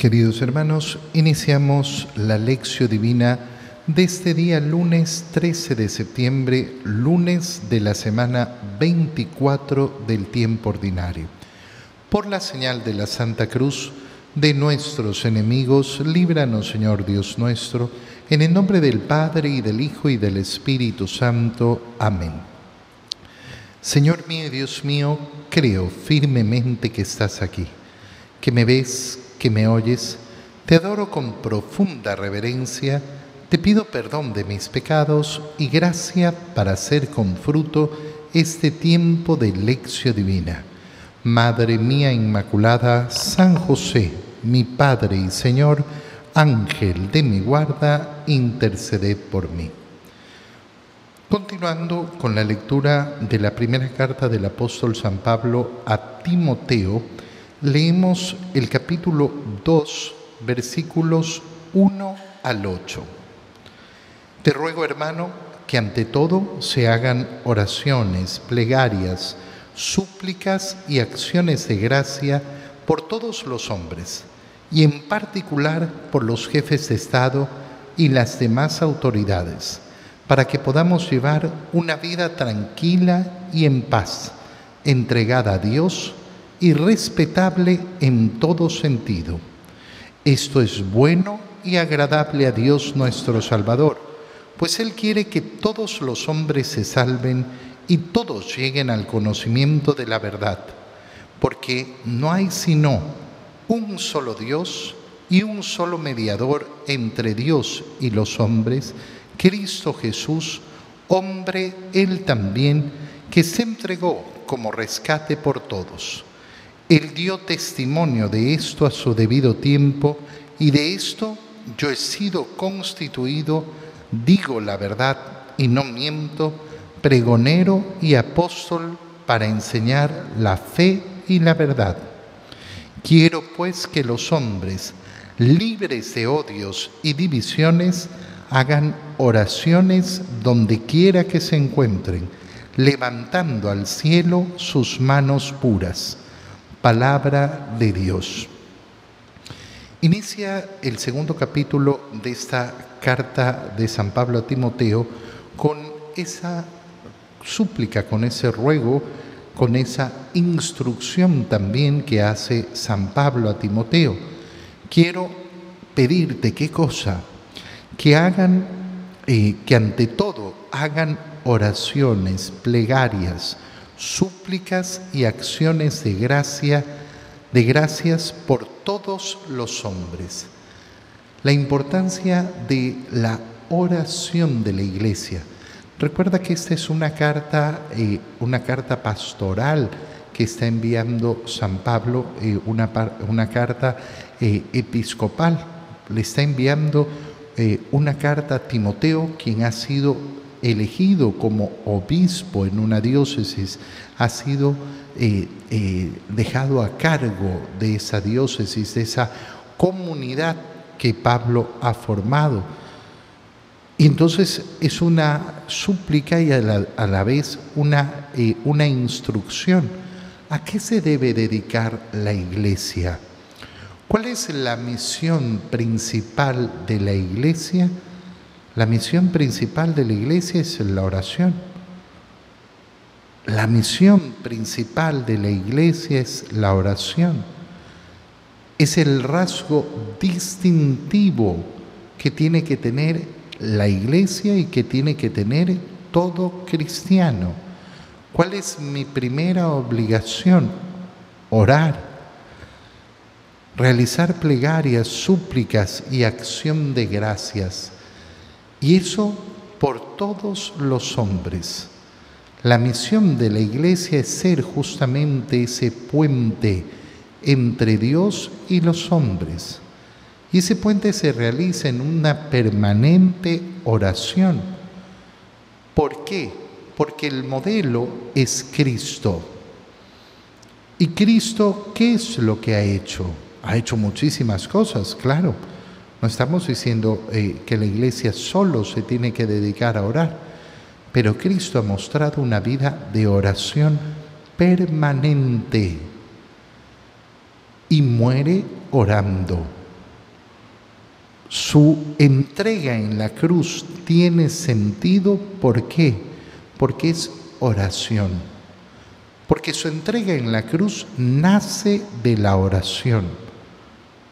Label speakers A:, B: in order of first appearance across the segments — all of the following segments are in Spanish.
A: Queridos hermanos, iniciamos la lección divina de este día lunes 13 de septiembre, lunes de la semana 24 del tiempo ordinario. Por la señal de la Santa Cruz de nuestros enemigos, líbranos Señor Dios nuestro, en el nombre del Padre y del Hijo y del Espíritu Santo. Amén. Señor mío y Dios mío, creo firmemente que estás aquí, que me ves, que me oyes, te adoro con profunda reverencia, te pido perdón de mis pecados y gracia para hacer con fruto este tiempo de lección divina. Madre mía Inmaculada, San José, mi Padre y Señor, Ángel de mi guarda, interceded por mí. Continuando con la lectura de la primera carta del apóstol San Pablo a Timoteo, Leemos el capítulo 2, versículos 1 al 8. Te ruego, hermano, que ante todo se hagan oraciones, plegarias, súplicas y acciones de gracia por todos los hombres, y en particular por los jefes de Estado y las demás autoridades, para que podamos llevar una vida tranquila y en paz, entregada a Dios, y respetable en todo sentido. Esto es bueno y agradable a Dios nuestro Salvador, pues Él quiere que todos los hombres se salven y todos lleguen al conocimiento de la verdad, porque no hay sino un solo Dios y un solo mediador entre Dios y los hombres, Cristo Jesús, hombre Él también, que se entregó como rescate por todos él dio testimonio de esto a su debido tiempo y de esto yo he sido constituido, digo la verdad y no miento, pregonero y apóstol para enseñar la fe y la verdad. Quiero pues que los hombres, libres de odios y divisiones, hagan oraciones donde quiera que se encuentren, levantando al cielo sus manos puras palabra de Dios. Inicia el segundo capítulo de esta carta de San Pablo a Timoteo con esa súplica, con ese ruego, con esa instrucción también que hace San Pablo a Timoteo. Quiero pedirte qué cosa, que hagan, eh, que ante todo hagan oraciones, plegarias, súplicas y acciones de gracia, de gracias por todos los hombres. La importancia de la oración de la iglesia. Recuerda que esta es una carta, eh, una carta pastoral que está enviando San Pablo, eh, una, una, carta eh, episcopal. Le está enviando una carta a Timoteo, quien ha sido elegido como obispo en una diócesis, ha sido eh, eh, dejado a cargo de esa diócesis, de esa comunidad que Pablo ha formado. Y entonces es una súplica y a la, vez una, eh, una instrucción. ¿A qué se debe dedicar la iglesia? ¿Cuál es la misión principal de la iglesia? La misión principal de la iglesia es la oración. La misión principal de la iglesia es la oración. Es el rasgo distintivo que tiene que tener la iglesia y que tiene que tener todo cristiano. ¿Cuál es mi primera obligación? Orar. Realizar plegarias, súplicas y acción de gracias y eso por todos los hombres. La misión de la iglesia es ser justamente ese puente entre Dios y los hombres. Y ese puente se realiza en una permanente oración. ¿Por qué? Porque el modelo es Cristo. ¿Y Cristo qué es lo que ha hecho? Ha hecho muchísimas cosas, claro no estamos diciendo eh, que la iglesia solo se tiene que dedicar a orar, pero Cristo ha mostrado una vida de oración permanente y muere orando. Su entrega en la cruz tiene sentido, ¿por qué? Porque es oración. Porque su entrega en la cruz nace de la oración.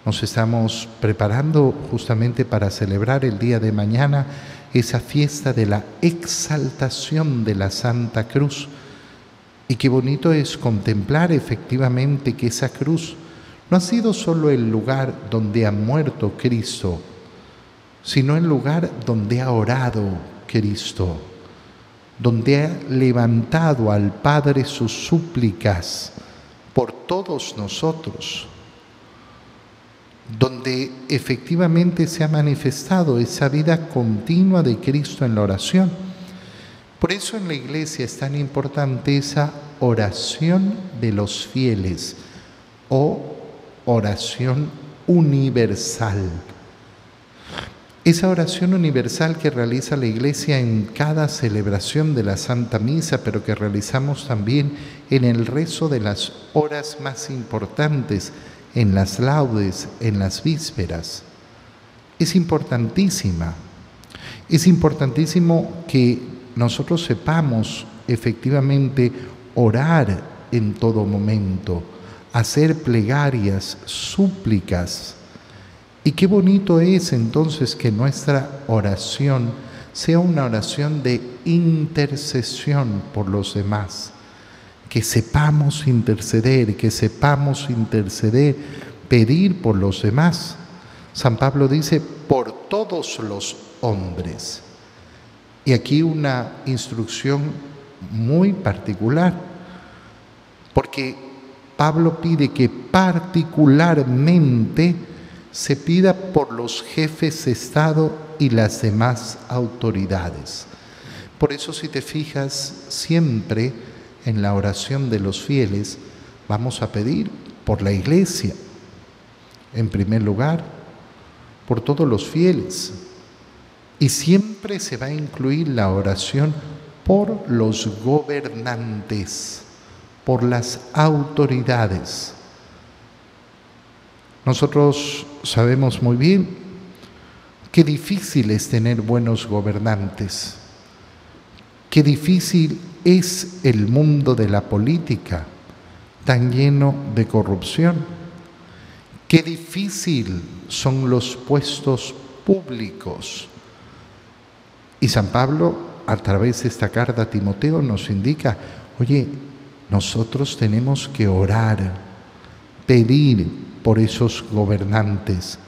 A: Nos estamos preparando justamente para celebrar el día de mañana esa fiesta de la exaltación de la Santa Cruz. Y qué bonito es contemplar efectivamente que esa cruz no ha sido solo el lugar donde ha muerto Cristo, sino el lugar donde ha orado Cristo, donde ha levantado al Padre sus súplicas por todos nosotros, donde efectivamente se ha manifestado esa vida continua de Cristo en la oración. Por eso en la iglesia es tan importante esa oración de los fieles o oración universal. Esa oración universal que realiza la Iglesia en cada celebración de la Santa Misa, pero que realizamos también en el rezo de las horas más importantes, en las laudes, en las vísperas, es importantísima. Es importantísimo que nosotros sepamos efectivamente orar en todo momento hacer plegarias, súplicas. Y qué bonito es entonces que nuestra oración sea una oración de intercesión por los demás, que sepamos interceder, que sepamos interceder, pedir por los demás. San Pablo dice, por todos los hombres. Y aquí una instrucción muy particular, porque Pablo pide que particularmente se pida por los jefes de Estado y las demás autoridades. Por eso si te fijas siempre en la oración de los fieles, vamos a pedir por la iglesia, en primer lugar, por todos los fieles. Y siempre se va a incluir la oración por los gobernantes por las autoridades. Nosotros sabemos muy bien qué difícil es tener buenos gobernantes, qué difícil es el mundo de la política tan lleno de corrupción, qué difícil son los puestos públicos. Y San Pablo, a través de esta carta a Timoteo, nos indica, oye, nosotros tenemos que orar, pedir por esos gobernantes.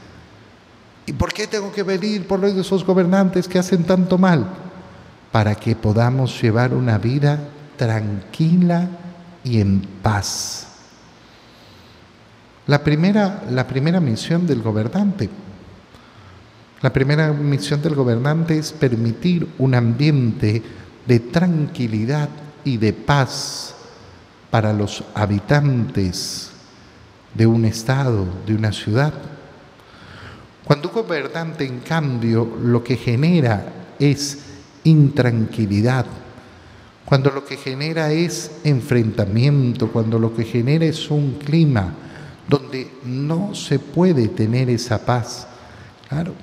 A: ¿Y por qué tengo que pedir por esos gobernantes que hacen tanto mal? Para que podamos llevar una vida tranquila y en paz. La primera, la primera misión del gobernante, la primera misión del gobernante es permitir un ambiente de tranquilidad y de paz para los habitantes de un estado, de una ciudad. Cuando un gobernante, en cambio, lo que genera es intranquilidad, cuando lo que genera es enfrentamiento, cuando lo que genera es un clima donde no se puede tener esa paz, claro,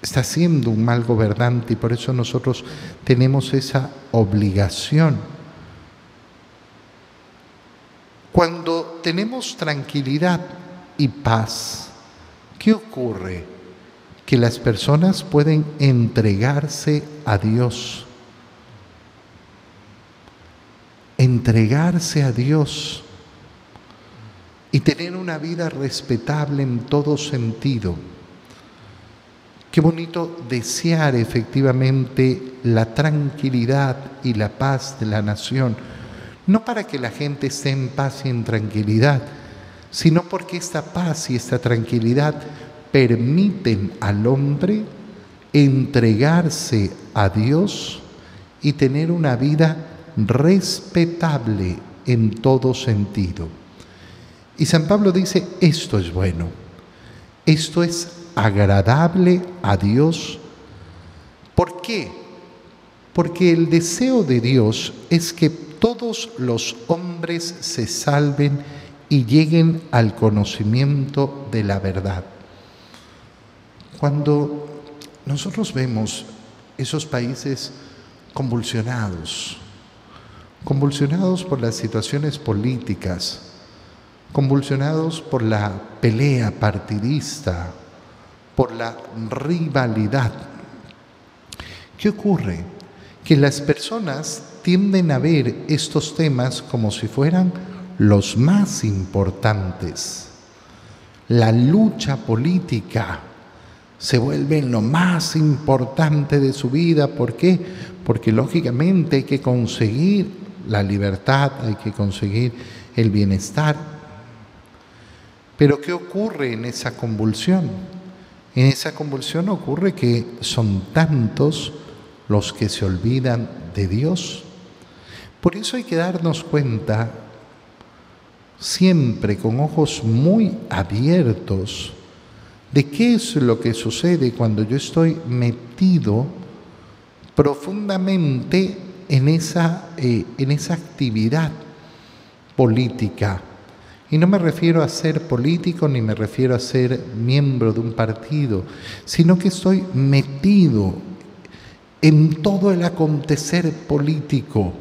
A: está siendo un mal gobernante y por eso nosotros tenemos esa obligación Cuando tenemos tranquilidad y paz, ¿qué ocurre? Que las personas pueden entregarse a Dios. Entregarse a Dios y tener una vida respetable en todo sentido. Qué bonito desear efectivamente la tranquilidad y la paz de la nación no para que la gente esté en paz y en tranquilidad, sino porque esta paz y esta tranquilidad permiten al hombre entregarse a Dios y tener una vida respetable en todo sentido. Y San Pablo dice, esto es bueno, esto es agradable a Dios. ¿Por qué? Porque el deseo de Dios es que todos los hombres se salven y lleguen al conocimiento de la verdad. Cuando nosotros vemos esos países convulsionados, convulsionados por las situaciones políticas, convulsionados por la pelea partidista, por la rivalidad. ¿Qué ocurre? Que las personas tienden a ver estos temas como si fueran los más importantes. La lucha política se vuelve lo más importante de su vida. ¿Por qué? Porque lógicamente hay que conseguir la libertad, hay que conseguir el bienestar. Pero ¿qué ocurre en esa convulsión? En esa convulsión ocurre que son tantos los que se olvidan de Dios. Por eso hay que darnos cuenta siempre con ojos muy abiertos de qué es lo que sucede cuando yo estoy metido profundamente en esa, eh, en esa actividad política. Y no me refiero a ser político ni me refiero a ser miembro de un partido, sino que estoy metido en todo el acontecer político,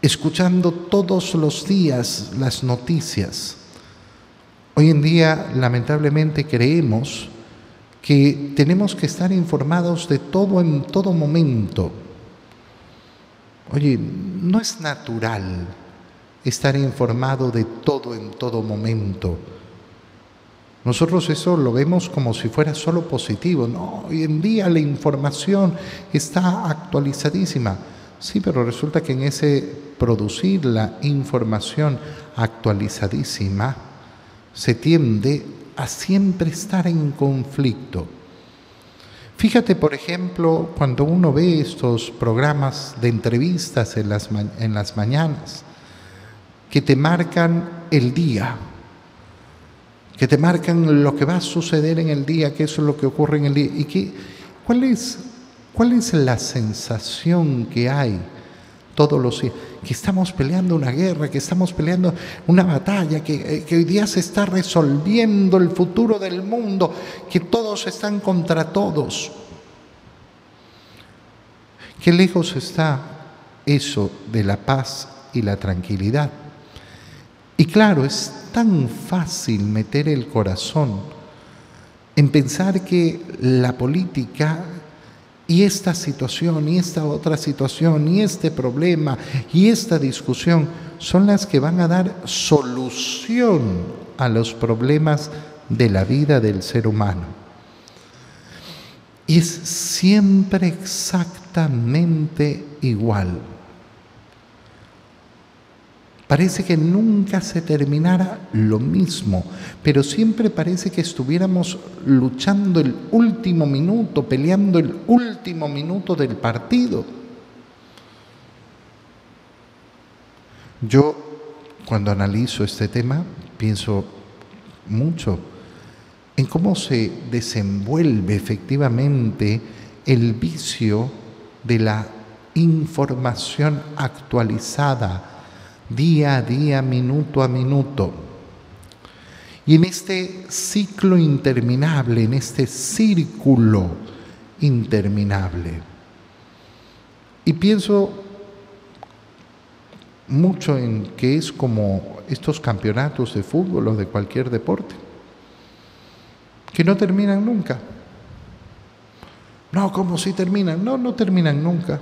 A: escuchando todos los días las noticias Hoy en día, lamentablemente, creemos que tenemos que estar informados de todo en todo momento. Oye, no es natural estar informado de todo en todo momento. Nosotros eso lo vemos como si fuera solo positivo. No, hoy en día la información está actualizadísima. Sí, pero resulta que en ese producir la información actualizadísima, se tiende a siempre estar en conflicto. Fíjate, por ejemplo, cuando uno ve estos programas de entrevistas en las, en las mañanas, que te marcan el día, que te marcan lo que va a suceder en el día, qué es lo que ocurre en el día, y que, ¿cuál, es, cuál es la sensación que hay todos los que estamos peleando una guerra, que estamos peleando una batalla, que, eh, que, hoy día se está resolviendo el futuro del mundo, que todos están contra todos. Qué lejos está eso de la paz y la tranquilidad. Y claro, es tan fácil meter el corazón en pensar que la política y esta situación, y esta otra situación, y este problema, y esta discusión, son las que van a dar solución a los problemas de la vida del ser humano. Y es siempre exactamente igual. Parece que nunca se terminara lo mismo, pero siempre parece que estuviéramos luchando el último minuto, peleando el último minuto del partido. Yo, cuando analizo este tema, pienso mucho en cómo se desenvuelve efectivamente el vicio de la información actualizada día a día, minuto a minuto. Y en este ciclo interminable, en este círculo interminable. Y pienso mucho en que es como estos campeonatos de fútbol o de cualquier deporte, que no terminan nunca. No, como si terminan? No, no terminan nunca.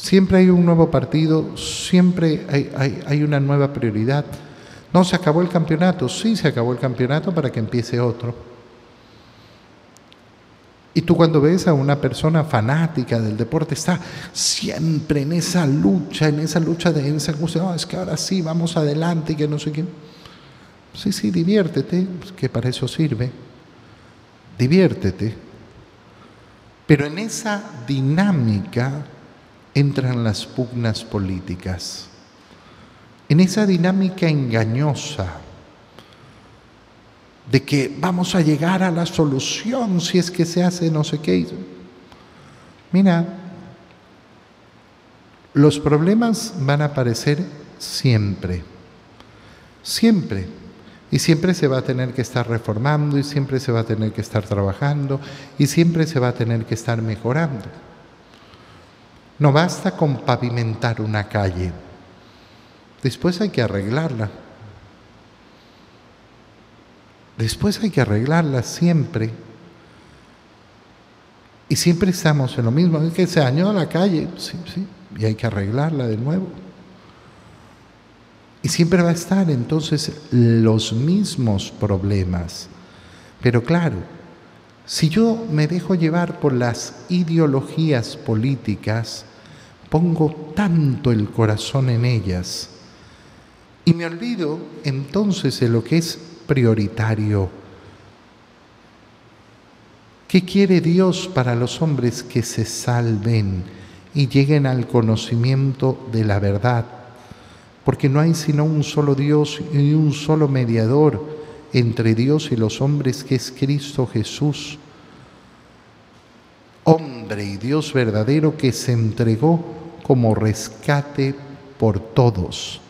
A: Siempre hay un nuevo partido, siempre hay, una nueva prioridad. No, se acabó el campeonato, sí se acabó el campeonato para que empiece otro. Y tú cuando ves a una persona fanática del deporte, está siempre en esa lucha, en esa lucha de esa no, es que ahora sí, vamos adelante y que no sé qué. Sí, sí, diviértete, pues, que para eso sirve. Diviértete. Pero en esa dinámica entran las pugnas políticas. En esa dinámica engañosa de que vamos a llegar a la solución si es que se hace no sé qué. Mira, los problemas van a aparecer siempre, siempre. Y siempre se va a tener que estar reformando y siempre se va a tener que estar trabajando y siempre se va a tener que estar mejorando. No basta con pavimentar una calle. Después hay que arreglarla. Después hay que arreglarla siempre. Y siempre estamos en lo mismo. Es que se dañó la calle, sí, sí, y hay que arreglarla de nuevo. Y siempre va a estar entonces los mismos problemas. Pero claro, si yo me dejo llevar por las ideologías políticas, pongo tanto el corazón en ellas y me olvido entonces de lo que es prioritario. ¿Qué quiere Dios para los hombres que se salven y lleguen al conocimiento de la verdad? porque no hay sino un solo Dios y un solo mediador entre Dios y los hombres, que es Cristo Jesús, hombre y Dios verdadero que se entregó como rescate por todos.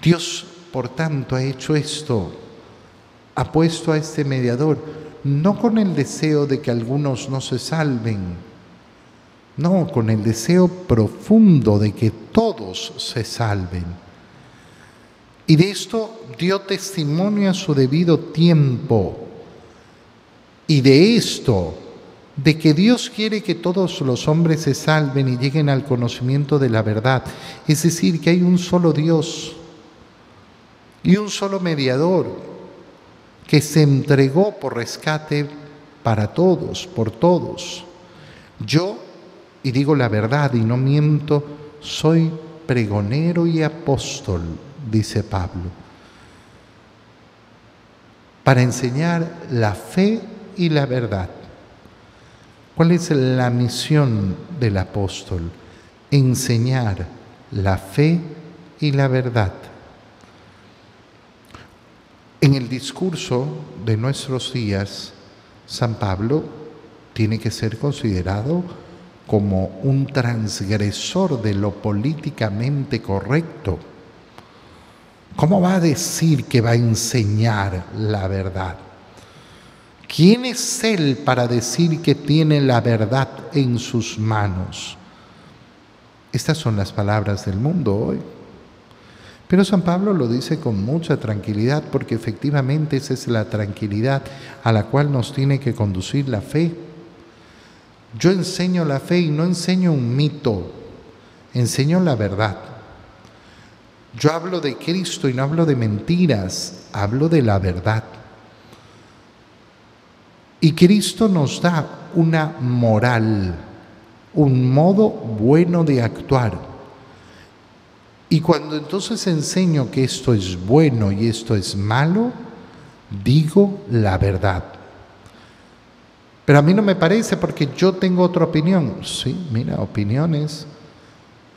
A: Dios, por tanto, ha hecho esto, ha puesto a este mediador, no con el deseo de que algunos no se salven, no, con el deseo profundo de que todos se salven. Y de esto dio testimonio a su debido tiempo. Y de esto, de que Dios quiere que todos los hombres se salven y lleguen al conocimiento de la verdad. Es decir, que hay un solo Dios y un solo mediador que se entregó por rescate para todos, por todos. Yo y digo la verdad y no miento, soy pregonero y apóstol, dice Pablo, para enseñar la fe y la verdad. ¿Cuál es la misión del apóstol? Enseñar la fe y la verdad. En el discurso de nuestros días, San Pablo tiene que ser considerado como un transgresor de lo políticamente correcto. ¿Cómo va a decir que va a enseñar la verdad? ¿Quién es Él para decir que tiene la verdad en sus manos? Estas son las palabras del mundo hoy. Pero San Pablo lo dice con mucha tranquilidad porque efectivamente esa es la tranquilidad a la cual nos tiene que conducir la fe. Yo enseño la fe y no enseño un mito, enseño la verdad. Yo hablo de Cristo y no hablo de mentiras, hablo de la verdad. Y Cristo nos da una moral, un modo bueno de actuar. Y cuando entonces enseño que esto es bueno y esto es malo, digo la verdad. Pero a mí no me parece porque yo tengo otra opinión. Sí, mira, opiniones,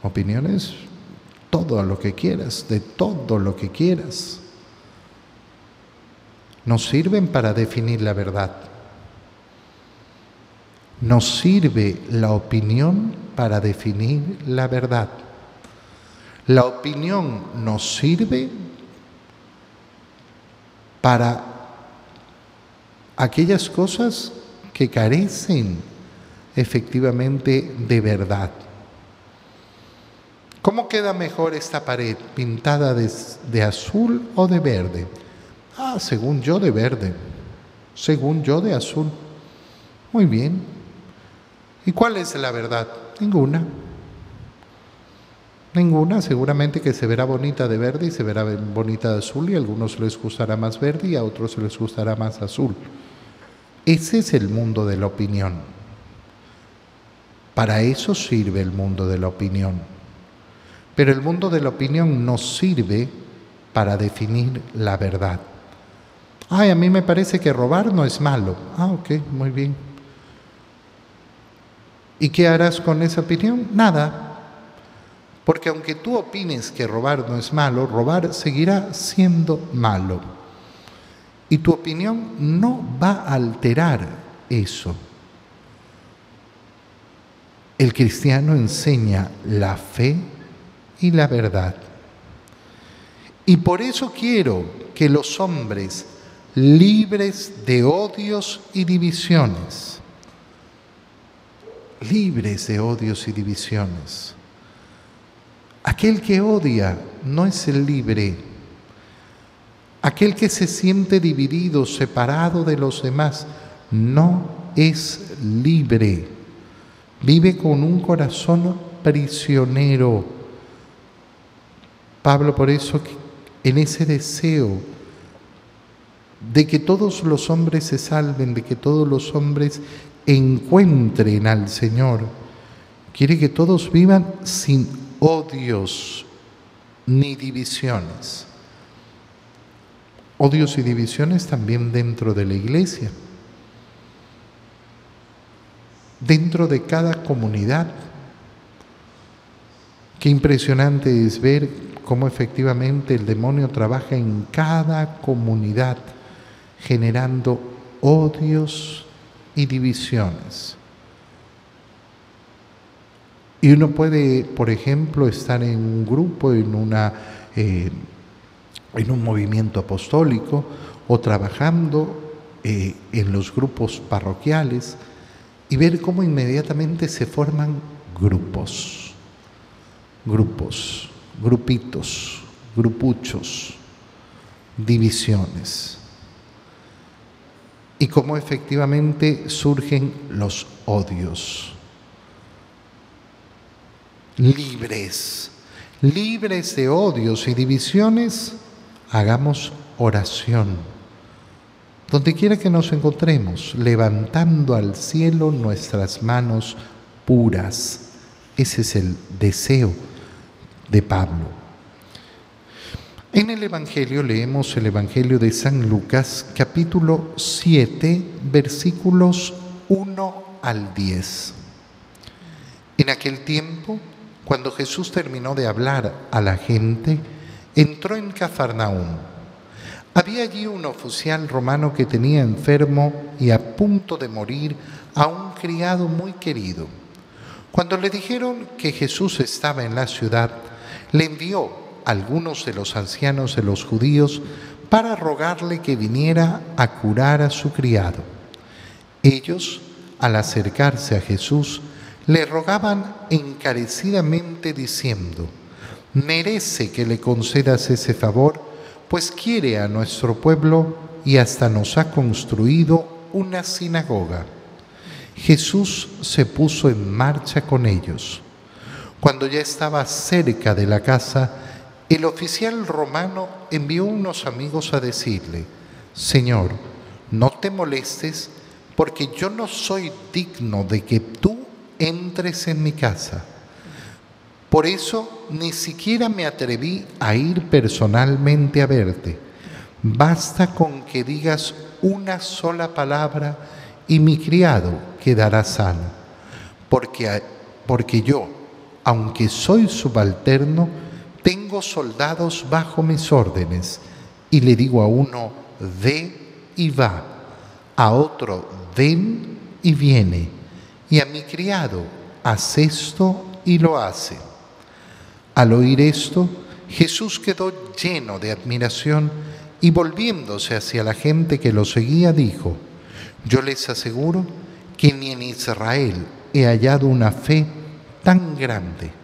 A: opiniones, todo lo que quieras, de todo lo que quieras. Nos sirven para definir la verdad. Nos sirve la opinión para definir la verdad. La opinión nos sirve para aquellas cosas que carecen efectivamente de verdad. ¿Cómo queda mejor esta pared? ¿Pintada de, azul o de verde? Ah, según yo de verde. Según yo de azul. Muy bien. ¿Y cuál es la verdad? Ninguna. Ninguna, seguramente que se verá bonita de verde y se verá bonita de azul y a algunos les gustará más verde y a otros les gustará más azul. Ese es el mundo de la opinión. Para eso sirve el mundo de la opinión. Pero el mundo de la opinión nos sirve para definir la verdad. Ay, a mí me parece que robar no es malo. Ah, ok, muy bien. ¿Y qué harás con esa opinión? Nada. Porque aunque tú opines que robar no es malo, robar seguirá siendo malo. Y tu opinión no va a alterar eso. El cristiano enseña la fe y la verdad. Y por eso quiero que los hombres libres de odios y divisiones, libres de odios y divisiones. Aquel que odia no es el libre. Aquel que se siente dividido, separado de los demás, no es libre. Vive con un corazón prisionero. Pablo por eso en ese deseo de que todos los hombres se salven, de que todos los hombres encuentren al Señor, quiere que todos vivan sin odios ni divisiones. Odios y divisiones también dentro de la iglesia, dentro de cada comunidad. Qué impresionante es ver cómo efectivamente el demonio trabaja en cada comunidad, generando odios y divisiones. Y uno puede, por ejemplo, estar en un grupo, en, una, eh, en un movimiento apostólico o trabajando eh, en los grupos parroquiales y ver cómo inmediatamente se forman grupos grupos, grupitos, grupuchos, divisiones. Y cómo efectivamente surgen los odios. Libres, libres de odios y divisiones, hagamos oración. Donde quiera que nos encontremos, levantando al cielo nuestras manos puras. Ese es el deseo de Pablo. En el Evangelio leemos el Evangelio de San Lucas capítulo 7 versículos 1 al 10. En aquel tiempo, cuando Jesús terminó de hablar a la gente, entró en Cafarnaúm. Había allí un oficial romano que tenía enfermo y a punto de morir a un criado muy querido. Cuando le dijeron que Jesús estaba en la ciudad, le envió algunos de los ancianos de los judíos para rogarle que viniera a curar a su criado. Ellos, al acercarse a Jesús, le rogaban encarecidamente diciendo, merece que le concedas ese favor, pues quiere a nuestro pueblo y hasta nos ha construido una sinagoga. Jesús se puso en marcha con ellos. Cuando ya estaba cerca de la casa, el oficial romano envió unos amigos a decirle, Señor, no te molestes porque yo no soy digno de que tú entres en mi casa. Por eso ni siquiera me atreví a ir personalmente a verte. Basta con que digas una sola palabra y mi criado quedará sano. Porque, porque yo, aunque soy subalterno, tengo soldados bajo mis órdenes y le digo a uno, ve y va, a otro, ven y viene, y a mi criado, haz esto y lo hace. Al oír esto, Jesús quedó lleno de admiración y volviéndose hacia la gente que lo seguía, dijo, yo les aseguro que ni en Israel he hallado una fe tan grande.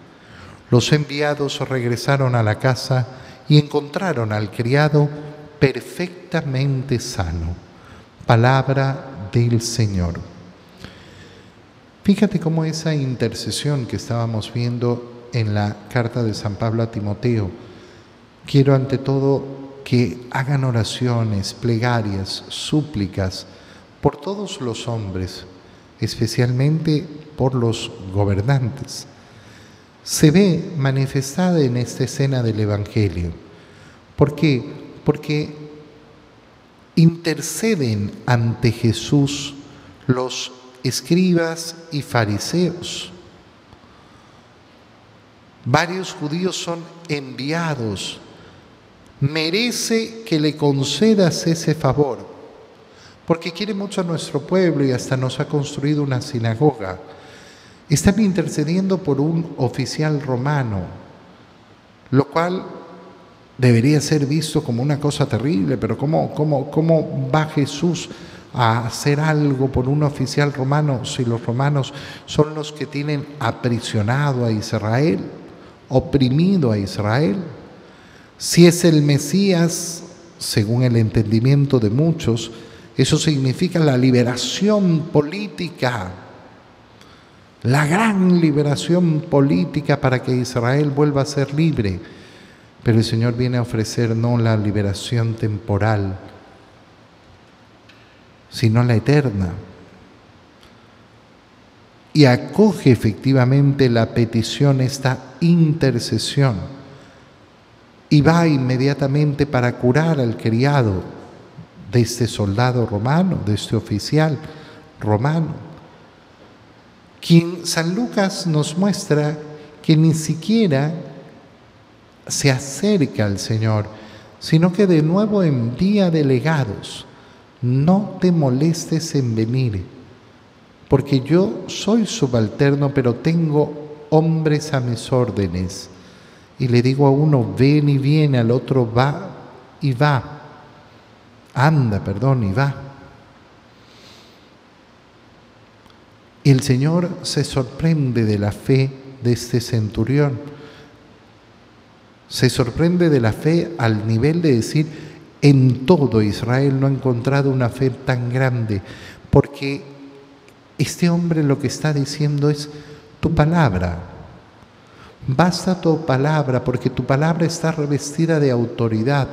A: Los enviados regresaron a la casa y encontraron al criado perfectamente sano. Palabra del Señor. Fíjate cómo esa intercesión que estábamos viendo en la carta de San Pablo a Timoteo, quiero ante todo que hagan oraciones, plegarias, súplicas por todos los hombres, especialmente por los gobernantes. Se ve manifestada en esta escena del Evangelio. ¿Por qué? Porque interceden ante Jesús los escribas y fariseos. Varios judíos son enviados. Merece que le concedas ese favor porque quiere mucho a nuestro pueblo y hasta nos ha construido una sinagoga. Están intercediendo por un oficial romano, lo cual debería ser visto como una cosa terrible, pero ¿cómo, cómo, cómo va Jesús a hacer algo por un oficial romano si los romanos son los que tienen aprisionado a Israel, oprimido a Israel? Si es el Mesías, según el entendimiento de muchos, eso significa la liberación política, la gran liberación política para que Israel vuelva a ser libre. Pero el Señor viene a ofrecer no la liberación temporal, sino la eterna. Y acoge efectivamente la petición, esta intercesión, y va inmediatamente para curar al criado de este soldado romano, de este oficial romano, quien San Lucas nos muestra que ni siquiera se acerca al Señor, sino que de nuevo envía delegados. No te molestes en venir, porque yo soy subalterno, pero tengo hombres a mis órdenes. Y le digo a uno, ven y viene, al otro va y va. Anda, perdón, y va. Y el Señor se sorprende de la fe de este centurión se sorprende de la fe al nivel de decir, en todo Israel no ha encontrado una fe tan grande, porque este hombre lo que está diciendo es tu palabra. Basta tu palabra, porque tu palabra está revestida de autoridad.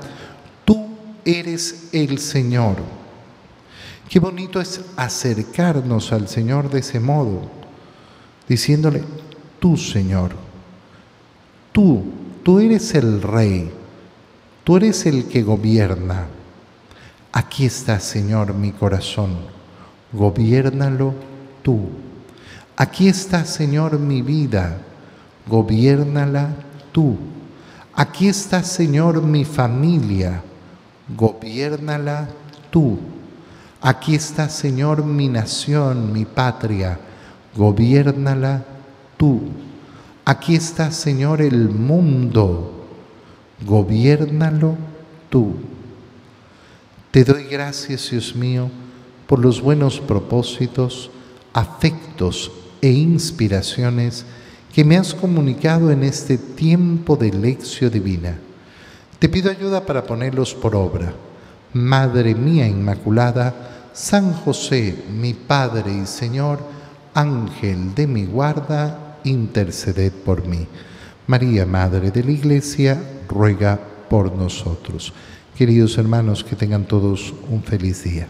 A: Tú eres el Señor. Qué bonito es acercarnos al Señor de ese modo, diciéndole, tú Señor, tú Tú eres el rey, tú eres el que gobierna. Aquí está, Señor, mi corazón. Gobiérnalo tú. Aquí está, Señor, mi vida. Gobiérnala tú. Aquí está, Señor, mi familia. Gobiérnala tú. Aquí está, Señor, mi nación, mi patria. Gobiérnala tú. Aquí está, Señor, el mundo. Gobiérnalo tú. Te doy gracias, Dios mío, por los buenos propósitos, afectos e inspiraciones que me has comunicado en este tiempo de lección divina. Te pido ayuda para ponerlos por obra. Madre mía Inmaculada, San José, mi Padre y Señor, Ángel de mi guarda, interceded por mí. María, Madre de la Iglesia, ruega por nosotros. Queridos hermanos, que tengan todos un feliz día.